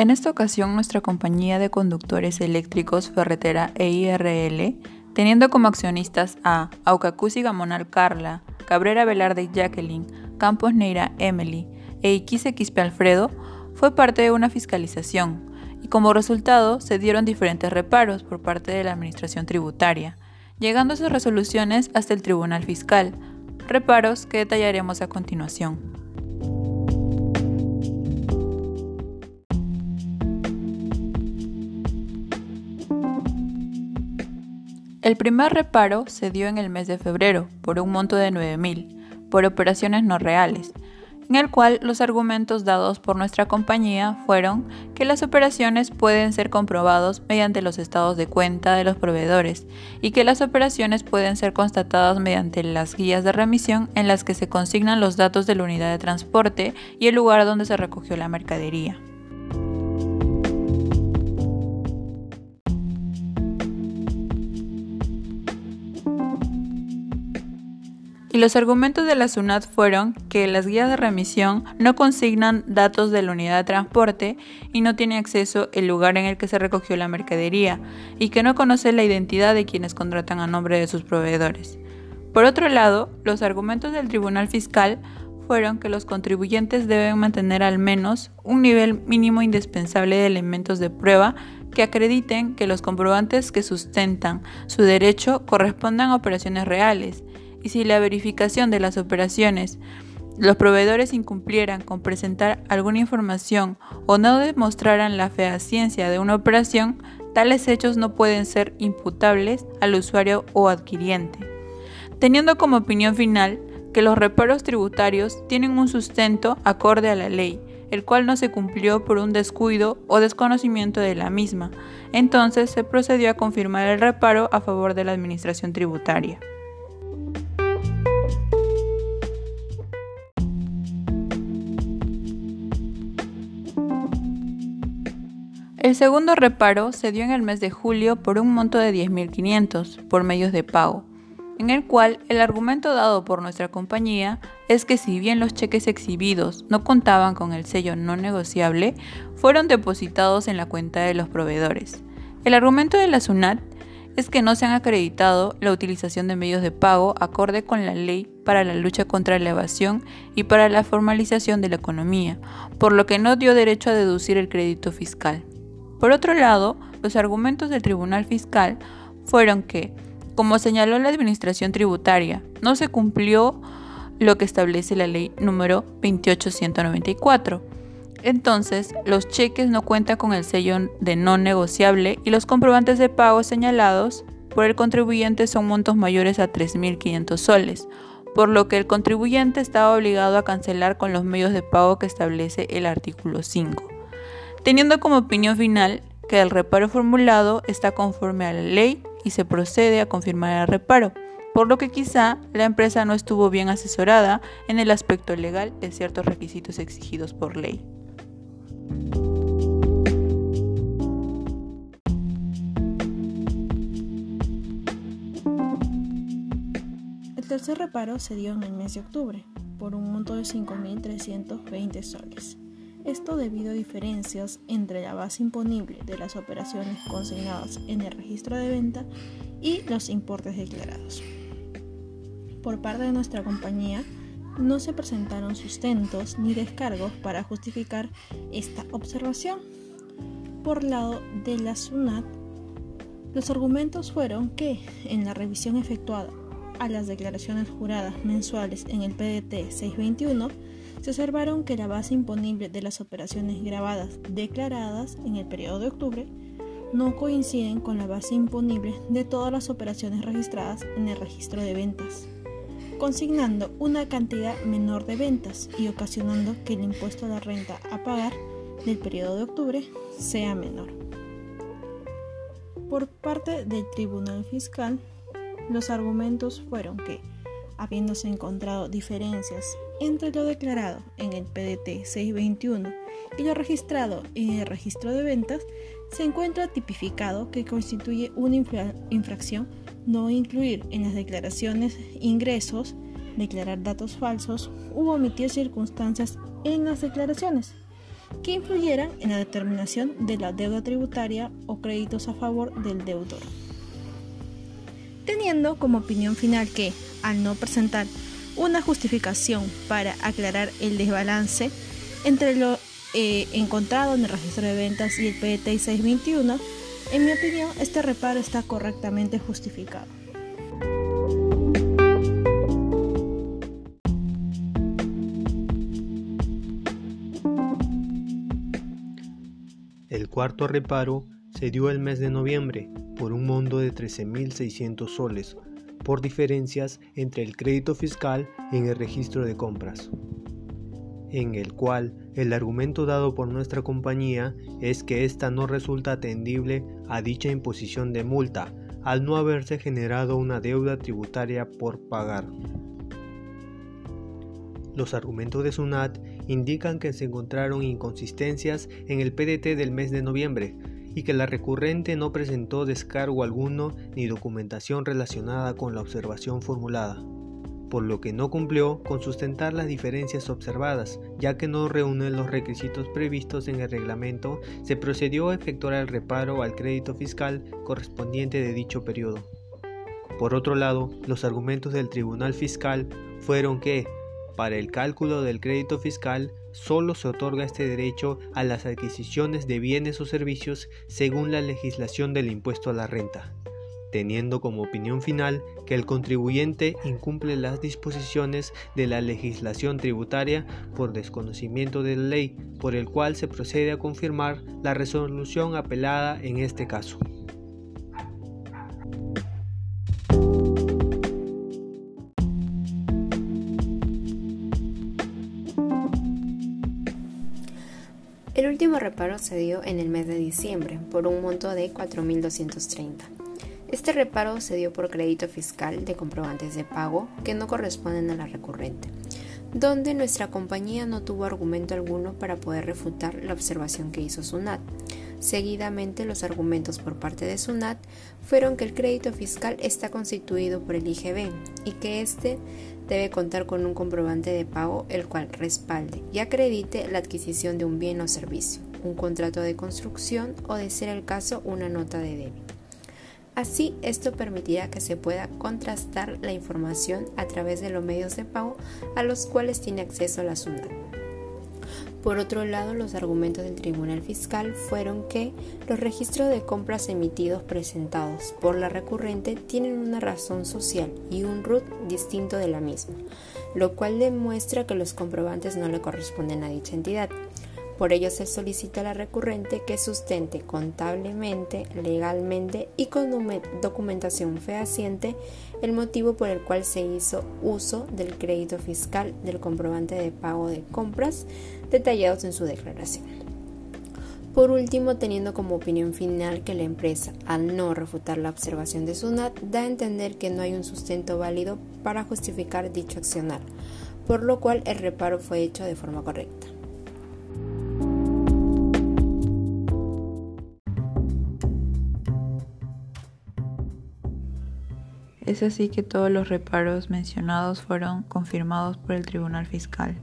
En esta ocasión, nuestra compañía de conductores eléctricos Ferretera EIRL, teniendo como accionistas a Aucacusi Gamonal Carla, Cabrera Velarde Jacqueline, Campos Neira Emily e Iquique Quispe Alfredo, fue parte de una fiscalización y como resultado se dieron diferentes reparos por parte de la Administración Tributaria, llegando sus resoluciones hasta el Tribunal Fiscal, reparos que detallaremos a continuación. El primer reparo se dio en el mes de febrero por un monto de 9.000 por operaciones no reales, en el cual los argumentos dados por nuestra compañía fueron que las operaciones pueden ser comprobados mediante los estados de cuenta de los proveedores y que las operaciones pueden ser constatadas mediante las guías de remisión en las que se consignan los datos de la unidad de transporte y el lugar donde se recogió la mercadería. Los argumentos de la SUNAT fueron que las guías de remisión no consignan datos de la unidad de transporte y no tiene acceso el lugar en el que se recogió la mercadería y que no conoce la identidad de quienes contratan a nombre de sus proveedores. Por otro lado, los argumentos del Tribunal Fiscal fueron que los contribuyentes deben mantener al menos un nivel mínimo indispensable de elementos de prueba que acrediten que los comprobantes que sustentan su derecho correspondan a operaciones reales y si la verificación de las operaciones los proveedores incumplieran con presentar alguna información o no demostraran la fehaciencia de una operación, tales hechos no pueden ser imputables al usuario o adquiriente. Teniendo como opinión final que los reparos tributarios tienen un sustento acorde a la ley, el cual no se cumplió por un descuido o desconocimiento de la misma, entonces se procedió a confirmar el reparo a favor de la Administración Tributaria. El segundo reparo se dio en el mes de julio por un monto de 10.500 por medios de pago, en el cual el argumento dado por nuestra compañía es que si bien los cheques exhibidos no contaban con el sello no negociable, fueron depositados en la cuenta de los proveedores. El argumento de la SUNAT es que no se han acreditado la utilización de medios de pago acorde con la ley para la lucha contra la evasión y para la formalización de la economía, por lo que no dio derecho a deducir el crédito fiscal. Por otro lado, los argumentos del Tribunal Fiscal fueron que, como señaló la Administración Tributaria, no se cumplió lo que establece la ley número 28194. Entonces, los cheques no cuentan con el sello de no negociable y los comprobantes de pago señalados por el contribuyente son montos mayores a 3.500 soles, por lo que el contribuyente estaba obligado a cancelar con los medios de pago que establece el artículo 5 teniendo como opinión final que el reparo formulado está conforme a la ley y se procede a confirmar el reparo, por lo que quizá la empresa no estuvo bien asesorada en el aspecto legal de ciertos requisitos exigidos por ley. El tercer reparo se dio en el mes de octubre, por un monto de 5.320 soles. Esto debido a diferencias entre la base imponible de las operaciones consignadas en el registro de venta y los importes declarados. Por parte de nuestra compañía, no se presentaron sustentos ni descargos para justificar esta observación. Por lado de la SUNAT, los argumentos fueron que en la revisión efectuada a las declaraciones juradas mensuales en el PDT 621, se observaron que la base imponible de las operaciones grabadas declaradas en el periodo de octubre no coinciden con la base imponible de todas las operaciones registradas en el registro de ventas, consignando una cantidad menor de ventas y ocasionando que el impuesto a la renta a pagar del periodo de octubre sea menor. Por parte del Tribunal Fiscal, los argumentos fueron que, habiéndose encontrado diferencias entre lo declarado en el PDT 621 y lo registrado en el registro de ventas, se encuentra tipificado que constituye una infracción no incluir en las declaraciones ingresos, declarar datos falsos u omitir circunstancias en las declaraciones, que influyeran en la determinación de la deuda tributaria o créditos a favor del deudor. Teniendo como opinión final que, al no presentar una justificación para aclarar el desbalance entre lo eh, encontrado en el registro de ventas y el PTI 621, en mi opinión, este reparo está correctamente justificado. El cuarto reparo se dio el mes de noviembre por un monto de 13.600 soles por diferencias entre el crédito fiscal en el registro de compras, en el cual el argumento dado por nuestra compañía es que ésta no resulta atendible a dicha imposición de multa al no haberse generado una deuda tributaria por pagar. Los argumentos de SUNAT indican que se encontraron inconsistencias en el PDT del mes de noviembre, y que la recurrente no presentó descargo alguno ni documentación relacionada con la observación formulada, por lo que no cumplió con sustentar las diferencias observadas, ya que no reúnen los requisitos previstos en el reglamento, se procedió a efectuar el reparo al crédito fiscal correspondiente de dicho periodo. Por otro lado, los argumentos del Tribunal Fiscal fueron que, para el cálculo del crédito fiscal, solo se otorga este derecho a las adquisiciones de bienes o servicios según la legislación del impuesto a la renta, teniendo como opinión final que el contribuyente incumple las disposiciones de la legislación tributaria por desconocimiento de la ley, por el cual se procede a confirmar la resolución apelada en este caso. Último reparo se dio en el mes de diciembre por un monto de 4.230. Este reparo se dio por crédito fiscal de comprobantes de pago que no corresponden a la recurrente, donde nuestra compañía no tuvo argumento alguno para poder refutar la observación que hizo SUNAT. Seguidamente, los argumentos por parte de SUNAT fueron que el crédito fiscal está constituido por el IGB y que éste debe contar con un comprobante de pago el cual respalde y acredite la adquisición de un bien o servicio, un contrato de construcción o, de ser el caso, una nota de débito. Así, esto permitirá que se pueda contrastar la información a través de los medios de pago a los cuales tiene acceso la SUNAT. Por otro lado, los argumentos del Tribunal Fiscal fueron que los registros de compras emitidos presentados por la recurrente tienen una razón social y un RUT distinto de la misma, lo cual demuestra que los comprobantes no le corresponden a dicha entidad. Por ello se solicita a la recurrente que sustente contablemente, legalmente y con documentación fehaciente el motivo por el cual se hizo uso del crédito fiscal del comprobante de pago de compras detallados en su declaración. Por último, teniendo como opinión final que la empresa, al no refutar la observación de SUNAT, da a entender que no hay un sustento válido para justificar dicho accionar, por lo cual el reparo fue hecho de forma correcta. Es así que todos los reparos mencionados fueron confirmados por el Tribunal Fiscal.